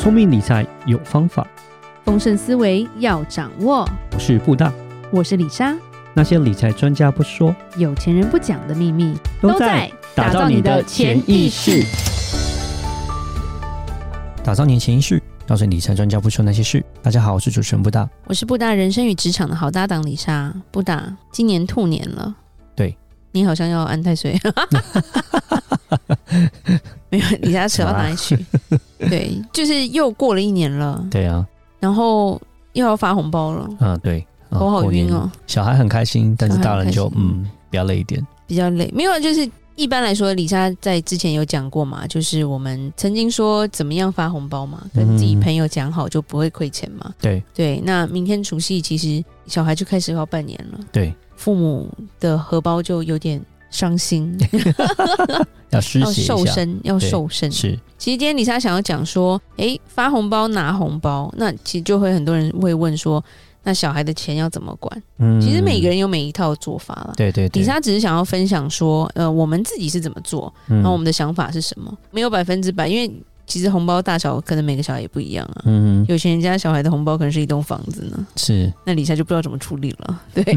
聪明理财有方法，丰盛思维要掌握。我是布大，我是李莎。那些理财专家不说，有钱人不讲的秘密，都在打造你的潜意识。打造你的潜意识，告诉理财专家不说那些事。大家好，我是主持人布大，我是布大人生与职场的好搭档李莎。布大，今年兔年了，对，你好像要安太岁。没有，李莎扯到哪里去？对，就是又过了一年了。对啊，然后又要发红包了。嗯，对，头好晕哦。小孩很开心，但是大人就嗯比较累一点。比较累，没有，就是一般来说，李莎在之前有讲过嘛，就是我们曾经说怎么样发红包嘛，跟自己朋友讲好就不会亏钱嘛。对对，那明天除夕，其实小孩就开始要拜年了。对，父母的荷包就有点。伤心，要施舍瘦身，要瘦身。是，其实今天李莎想要讲说，哎，发红包拿红包，那其实就会很多人会问说，那小孩的钱要怎么管？嗯，其实每个人有每一套做法了。对对对，李莎只是想要分享说，呃，我们自己是怎么做，然后我们的想法是什么，没有百分之百，因为。其实红包大小可能每个小孩也不一样啊。嗯，有钱人家小孩的红包可能是一栋房子呢。是，那里莎就不知道怎么处理了。对，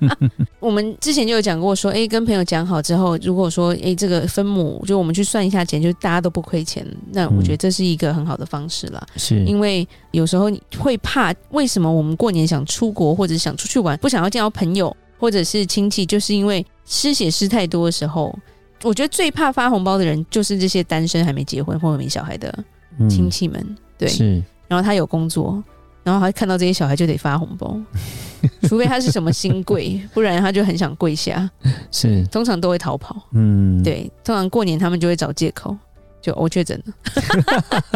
我们之前就有讲过说，哎，跟朋友讲好之后，如果说，哎，这个分母就我们去算一下钱，就大家都不亏钱，那我觉得这是一个很好的方式啦。是，因为有时候你会怕，为什么我们过年想出国或者想出去玩，不想要见到朋友或者是亲戚，就是因为失血失太多的时候。我觉得最怕发红包的人，就是这些单身还没结婚或者没小孩的亲戚们。嗯、对，是。然后他有工作，然后他看到这些小孩就得发红包，除非他是什么新贵，不然他就很想跪下。是，通常都会逃跑。嗯，对，通常过年他们就会找借口，就我确诊了，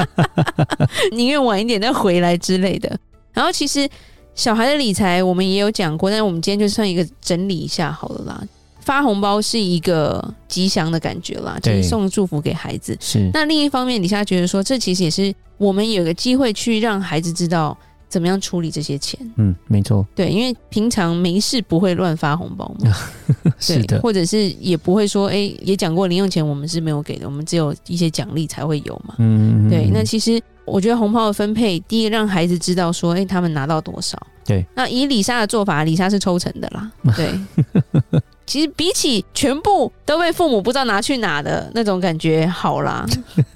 宁愿晚一点再回来之类的。然后其实小孩的理财我们也有讲过，但是我们今天就算一个整理一下好了啦。发红包是一个吉祥的感觉啦，就是送祝福给孩子。是。那另一方面，李莎觉得说，这其实也是我们有个机会去让孩子知道怎么样处理这些钱。嗯，没错。对，因为平常没事不会乱发红包嘛。是的。或者是也不会说，哎，也讲过零用钱我们是没有给的，我们只有一些奖励才会有嘛。嗯。对，那其实我觉得红包的分配，第一个让孩子知道说，哎，他们拿到多少。对。那以李莎的做法，李莎是抽成的啦。对。其实比起全部都被父母不知道拿去哪的那种感觉好啦，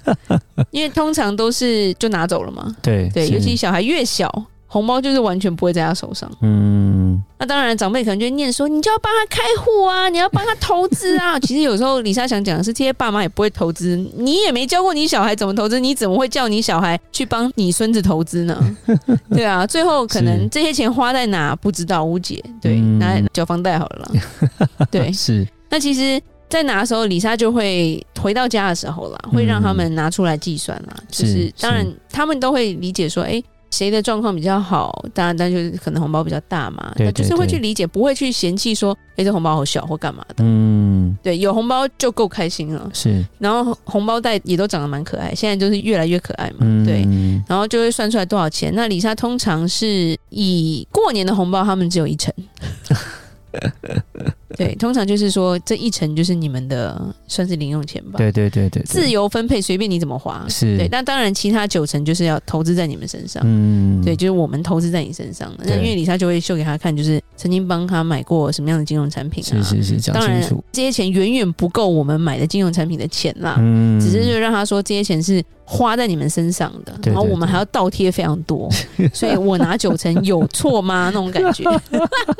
因为通常都是就拿走了嘛。对对，尤其小孩越小，红包就是完全不会在他手上。嗯，那当然长辈可能就会念说，你就要帮他开户啊，你要帮他投资啊。其实有时候李莎想讲的是，这些爸妈也不会投资，你也没教过你小孩怎么投资，你怎么会叫你小孩去帮你孙子投资呢？对啊，最后可能这些钱花在哪不知道无解。对，拿来缴房贷好了啦。对，是。那其实，在拿的时候，李莎就会回到家的时候啦，会让他们拿出来计算啦。就是当然，他们都会理解说，哎。谁的状况比较好？当然，但就是可能红包比较大嘛，那就是会去理解，不会去嫌弃说，哎，这红包好小或干嘛的。嗯，对，有红包就够开心了。是，然后红包袋也都长得蛮可爱，现在就是越来越可爱嘛。嗯、对，然后就会算出来多少钱。那李莎通常是以过年的红包，他们只有一成。对，通常就是说这一层就是你们的算是零用钱吧。对对对对，自由分配，随便你怎么花。是对，那当然其他九成就是要投资在你们身上。嗯，对，就是我们投资在你身上的。那因为李莎就会秀给他看，就是曾经帮他买过什么样的金融产品啊。是是是，讲清楚。这些钱远远不够我们买的金融产品的钱啦。嗯，只是就让他说这些钱是花在你们身上的，然后我们还要倒贴非常多，所以我拿九成有错吗？那种感觉。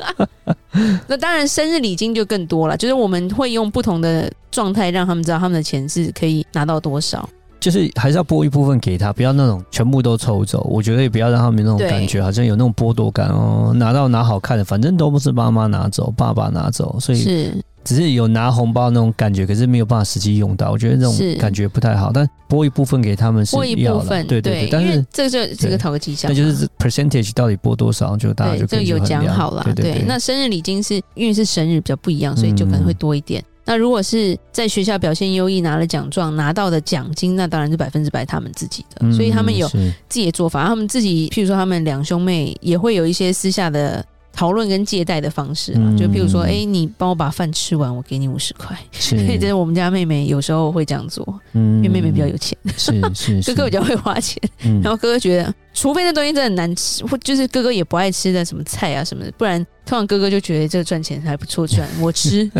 那当然，生日礼金就更多了。就是我们会用不同的状态让他们知道他们的钱是可以拿到多少。就是还是要拨一部分给他，不要那种全部都抽走。我觉得也不要让他们那种感觉，好像有那种剥夺感哦。拿到拿好看的，反正都不是妈妈拿走，爸爸拿走，所以是。只是有拿红包那种感觉，可是没有办法实际用到，我觉得这种感觉不太好。但拨一部分给他们是要的，对对对。但是这个就这个讨个吉祥，那就是 percentage 到底拨多少，就大家就可以有讲好了。对，那生日礼金是因为是生日比较不一样，所以就可能会多一点。那如果是在学校表现优异，拿了奖状，拿到的奖金，那当然是百分之百他们自己的，所以他们有自己的做法。他们自己，譬如说他们两兄妹也会有一些私下的。讨论跟借贷的方式啊，就譬如说，哎、欸，你帮我把饭吃完，我给你五十块。是，这是我们家妹妹有时候会这样做，嗯，因为妹妹比较有钱，是是，是，哥哥比较会花钱，嗯、然后哥哥觉得，除非那东西真的很难吃，或就是哥哥也不爱吃的什么菜啊什么的，不然。通常哥哥就觉得这个赚钱还不错赚，我吃。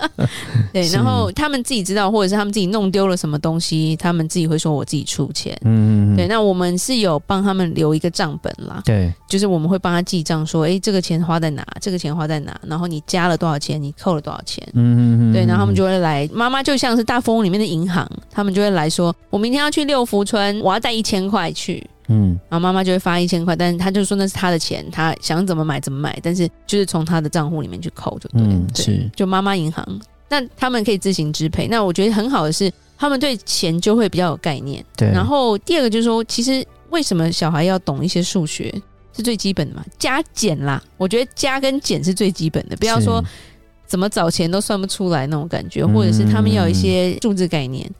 对，然后他们自己知道，或者是他们自己弄丢了什么东西，他们自己会说我自己出钱。嗯，对。那我们是有帮他们留一个账本啦。对，就是我们会帮他记账，说，哎，这个钱花在哪？这个钱花在哪？然后你加了多少钱？你扣了多少钱？嗯嗯对，然后他们就会来，妈妈就像是大富翁里面的银行，他们就会来说，我明天要去六福村，我要带一千块去。嗯，然后妈妈就会发一千块，但是他就说那是他的钱，他想怎么买怎么买，但是就是从他的账户里面去扣就对，嗯、对，是就妈妈银行，那他们可以自行支配。那我觉得很好的是，他们对钱就会比较有概念。对，然后第二个就是说，其实为什么小孩要懂一些数学是最基本的嘛？加减啦，我觉得加跟减是最基本的，不要说怎么找钱都算不出来那种感觉，或者是他们要有一些数字概念。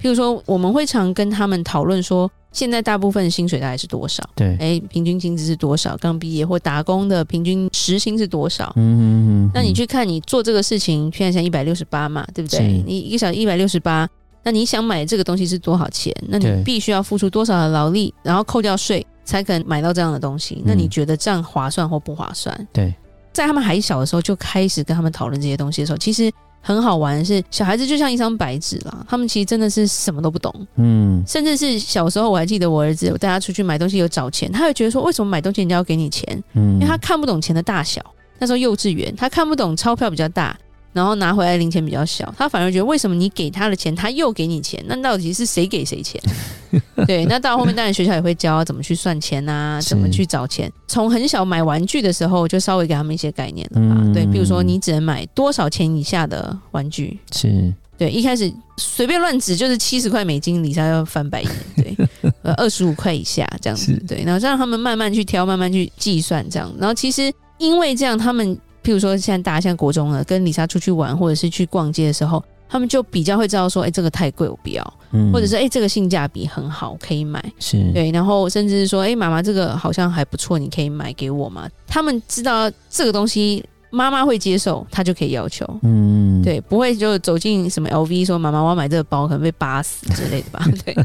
譬如说，我们会常跟他们讨论说。现在大部分薪水大概是多少？对，哎，平均薪资是多少？刚毕业或打工的平均时薪是多少？嗯嗯嗯。那你去看，你做这个事情，现在才一百六十八嘛，对不对？你一个小时一百六十八，那你想买这个东西是多少钱？那你必须要付出多少的劳力，然后扣掉税，才可能买到这样的东西。那你觉得这样划算或不划算？对，在他们还小的时候就开始跟他们讨论这些东西的时候，其实。很好玩的是，小孩子就像一张白纸啦，他们其实真的是什么都不懂，嗯，甚至是小时候我还记得我儿子，我带他出去买东西有找钱，他会觉得说，为什么买东西人家要给你钱？嗯，因为他看不懂钱的大小，那时候幼稚园，他看不懂钞票比较大。然后拿回来零钱比较小，他反而觉得为什么你给他的钱，他又给你钱？那到底是谁给谁钱？对，那到后面当然学校也会教怎么去算钱啊，怎么去找钱。从很小买玩具的时候，就稍微给他们一些概念了吧。嗯、对，比如说你只能买多少钱以下的玩具。是，对，一开始随便乱指就是七十块美金，里莎要翻白眼。对，呃，二十五块以下这样子。对，然后让他们慢慢去挑，慢慢去计算这样。然后其实因为这样，他们。譬如说，现在大家现在国中了，跟李莎出去玩，或者是去逛街的时候，他们就比较会知道说，哎、欸，这个太贵，我不要，嗯、或者是哎、欸，这个性价比很好，可以买，是对，然后甚至是说，哎、欸，妈妈这个好像还不错，你可以买给我吗？他们知道这个东西妈妈会接受，他就可以要求，嗯，对，不会就走进什么 LV 说，妈妈我要买这个包，可能被扒死之类的吧？对，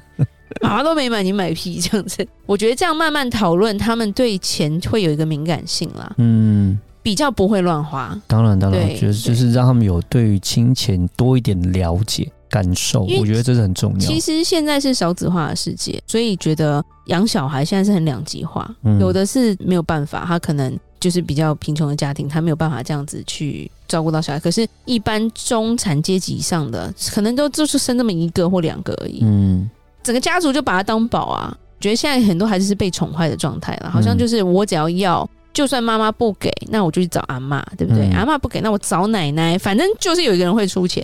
妈妈都没买，你买屁这样子？我觉得这样慢慢讨论，他们对钱会有一个敏感性啦，嗯。比较不会乱花，当然当然，我觉得就是让他们有对于金钱多一点了解感受，我觉得这是很重要。其实现在是少子化的世界，所以觉得养小孩现在是很两极化，嗯、有的是没有办法，他可能就是比较贫穷的家庭，他没有办法这样子去照顾到小孩。可是，一般中产阶级以上的，可能都就是生那么一个或两个而已，嗯，整个家族就把他当宝啊。觉得现在很多孩子是被宠坏的状态了，好像就是我只要要。就算妈妈不给，那我就去找阿嬷，对不对？嗯、阿嬷不给，那我找奶奶，反正就是有一个人会出钱，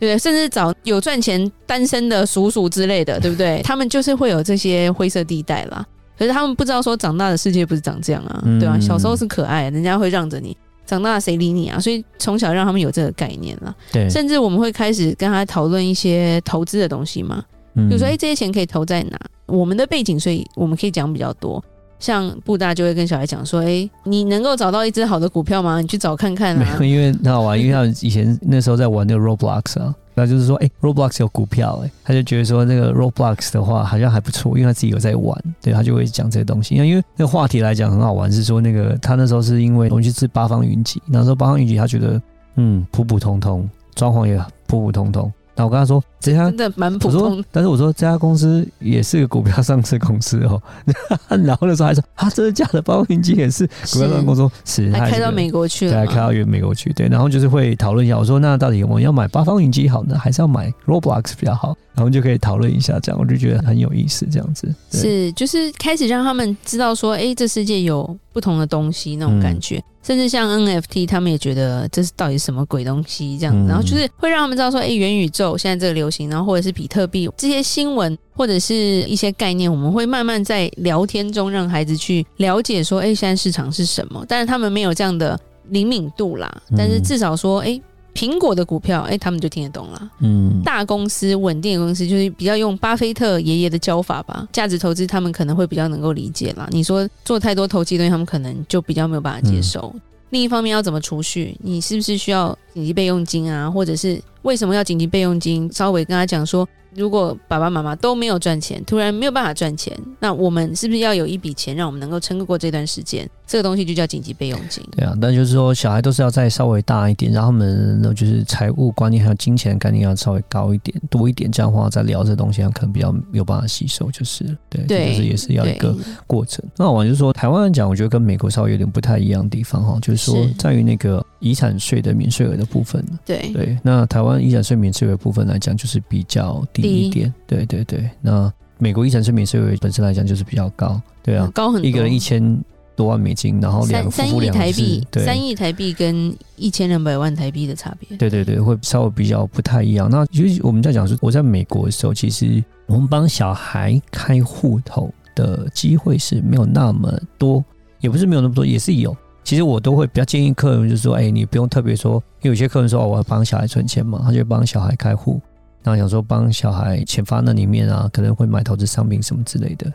对不对？甚至找有赚钱单身的叔叔之类的，对不对？他们就是会有这些灰色地带啦。可是他们不知道说，长大的世界不是长这样啊，嗯、对吧？小时候是可爱，人家会让着你，长大了谁理你啊？所以从小让他们有这个概念了。对，甚至我们会开始跟他讨论一些投资的东西嘛，比如说，哎，这些钱可以投在哪？我们的背景，所以我们可以讲比较多。像布大就会跟小孩讲说：“哎、你能够找到一只好的股票吗？你去找看看啊。”因为很好玩，因为他以前那时候在玩那个 Roblox 啊，那就是说：“哎、，Roblox 有股票、欸，哎，他就觉得说那个 Roblox 的话好像还不错，因为他自己有在玩，对他就会讲这些东西。因为因为那个话题来讲很好玩，是说那个他那时候是因为我们去吃八方云集，那时候八方云集他觉得嗯普普通通，装潢也普普通通。”那我跟他说，这家真的蛮普通。但是我说这家公司也是个股票上市公司哦。然后那时候还说，啊，这是假的，八方云集也是股票上市公司，是还开到美国去了，对，还开到远美国去。对，然后就是会讨论一下，我说那到底我们要买八方云集好呢，还是要买 Roblox 比较好？然后就可以讨论一下，这样我就觉得很有意思，这样子。是，就是开始让他们知道说，哎，这世界有不同的东西那种感觉。嗯甚至像 NFT，他们也觉得这是到底什么鬼东西这样，嗯、然后就是会让他们知道说，哎，元宇宙现在这个流行，然后或者是比特币这些新闻或者是一些概念，我们会慢慢在聊天中让孩子去了解说，哎，现在市场是什么？但是他们没有这样的灵敏度啦，但是至少说，哎。苹果的股票，哎，他们就听得懂了。嗯，大公司、稳定的公司，就是比较用巴菲特爷爷的教法吧。价值投资，他们可能会比较能够理解啦。你说做太多投机东西，他们可能就比较没有办法接受。嗯、另一方面，要怎么储蓄？你是不是需要紧急备用金啊？或者是为什么要紧急备用金？稍微跟他讲说。如果爸爸妈妈都没有赚钱，突然没有办法赚钱，那我们是不是要有一笔钱，让我们能够撑过这段时间？这个东西就叫紧急备用金。对啊，那就是说，小孩都是要再稍微大一点，然后他们就是财务观念还有金钱概念要稍微高一点、多一点，这样的话再聊这东西，可能比较没有办法吸收，就是对，对，就是也是要一个过程。那我就是说，台湾来讲，我觉得跟美国稍微有点不太一样的地方哈，就是说在于那个遗产税的免税额的部分。对对，那台湾遗产税免税额的部分来讲，就是比较低。一点，对对对。那美国遗产税免税额本身来讲就是比较高，对啊，高很多，一个人一千多万美金，然后两三亿台币，对，三亿台币跟一千两百万台币的差别，对对对，会稍微比较不太一样。那其实我们在讲说，我在美国的时候，其实我们帮小孩开户头的机会是没有那么多，也不是没有那么多，也是有。其实我都会比较建议客人，就是说，哎，你不用特别说，因为有些客人说，哦，我要帮小孩存钱嘛，他就帮小孩开户。然后想说帮小孩钱放那里面啊，可能会买投资商品什么之类的。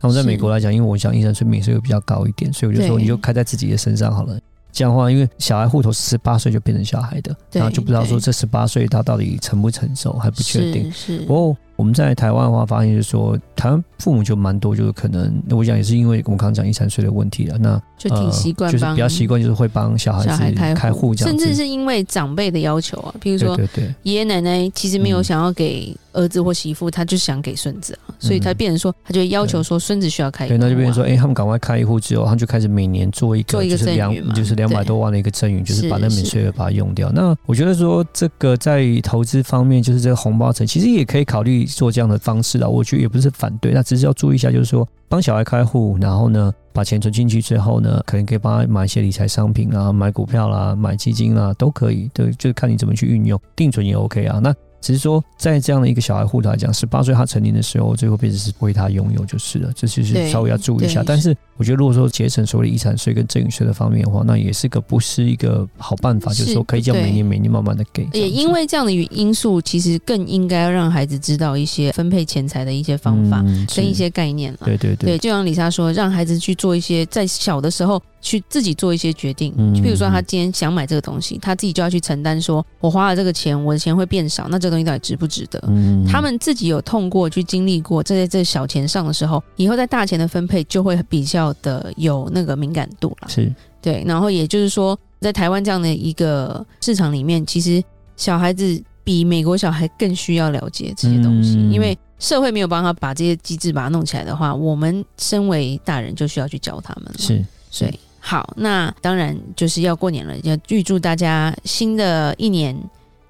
那我在美国来讲，因为我想遗产税免税会比较高一点，所以我就说你就开在自己的身上好了。这样的话，因为小孩户头十八岁就变成小孩的，然后就不知道说这十八岁他到底成不成熟还不确定。是。是哦。我们在台湾的话，发现就是说，台湾父母就蛮多，就是可能我讲也是因为我们刚刚讲遗产税的问题了，那就挺习惯、呃，就是比较习惯，就是会帮小孩子开户这样，甚至是因为长辈的要求啊，比如说爷爷奶奶其实没有想要给儿子或媳妇，他就想给孙子啊，所以他变成说，他就要求说孙子需要开户，对，那就变成说，哎，他们赶快开一户之后，他就开始每年做一个，做一个就是两就是两百多万的一个赠与，就是把那免税额把它用掉。那我觉得说，这个在投资方面，就是这个红包层，其实也可以考虑做这样的方式。是的，我觉得也不是反对，那只是要注意一下，就是说帮小孩开户，然后呢，把钱存进去之后呢，可能可以帮他买一些理财商品啊，买股票啦，买基金啦，都可以，对，就是看你怎么去运用，定存也 OK 啊。那只是说，在这样的一个小孩户头来讲，十八岁他成年的时候，最后变成是为他拥有就是了，这就是稍微要注意一下。但是我觉得，如果说节省所谓的遗产税跟赠与税的方面的话，那也是个不是一个好办法，是就是说可以这样每年每年慢慢的给。也因为这样的因素，其实更应该要让孩子知道一些分配钱财的一些方法跟一些概念了。对对对，对，就像李莎说，让孩子去做一些在小的时候。去自己做一些决定，就比如说他今天想买这个东西，他自己就要去承担，说我花了这个钱，我的钱会变少，那这个东西到底值不值得？他们自己有痛过去经历过，在这小钱上的时候，以后在大钱的分配就会比较的有那个敏感度了。是对，然后也就是说，在台湾这样的一个市场里面，其实小孩子比美国小孩更需要了解这些东西，因为社会没有帮他把这些机制把它弄起来的话，我们身为大人就需要去教他们了。是，所以。好，那当然就是要过年了，要预祝大家新的一年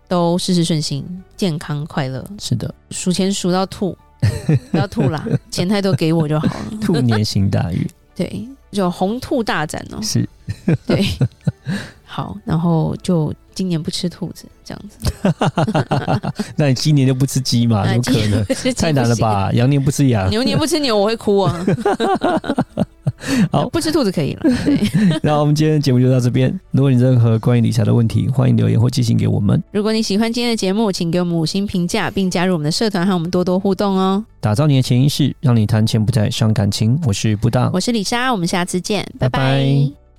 都事事顺心、健康快乐。是的，数钱数到吐，不要吐啦，钱太多给我就好了。兔年行大运，对，就红兔大展哦。是，对，好，然后就今年不吃兔子这样子。那你今年就不吃鸡嘛？有可能？太难了吧？羊年不吃羊，牛年不吃牛，我会哭啊。好，不吃兔子可以了。对 那我们今天的节目就到这边。如果你任何关于理财的问题，欢迎留言或寄信给我们。如果你喜欢今天的节目，请给我们五星评价，并加入我们的社团，和我们多多互动哦。打造你的潜意识，让你谈钱不再伤感情。我是布大，我是李莎，我们下次见，拜拜。拜拜。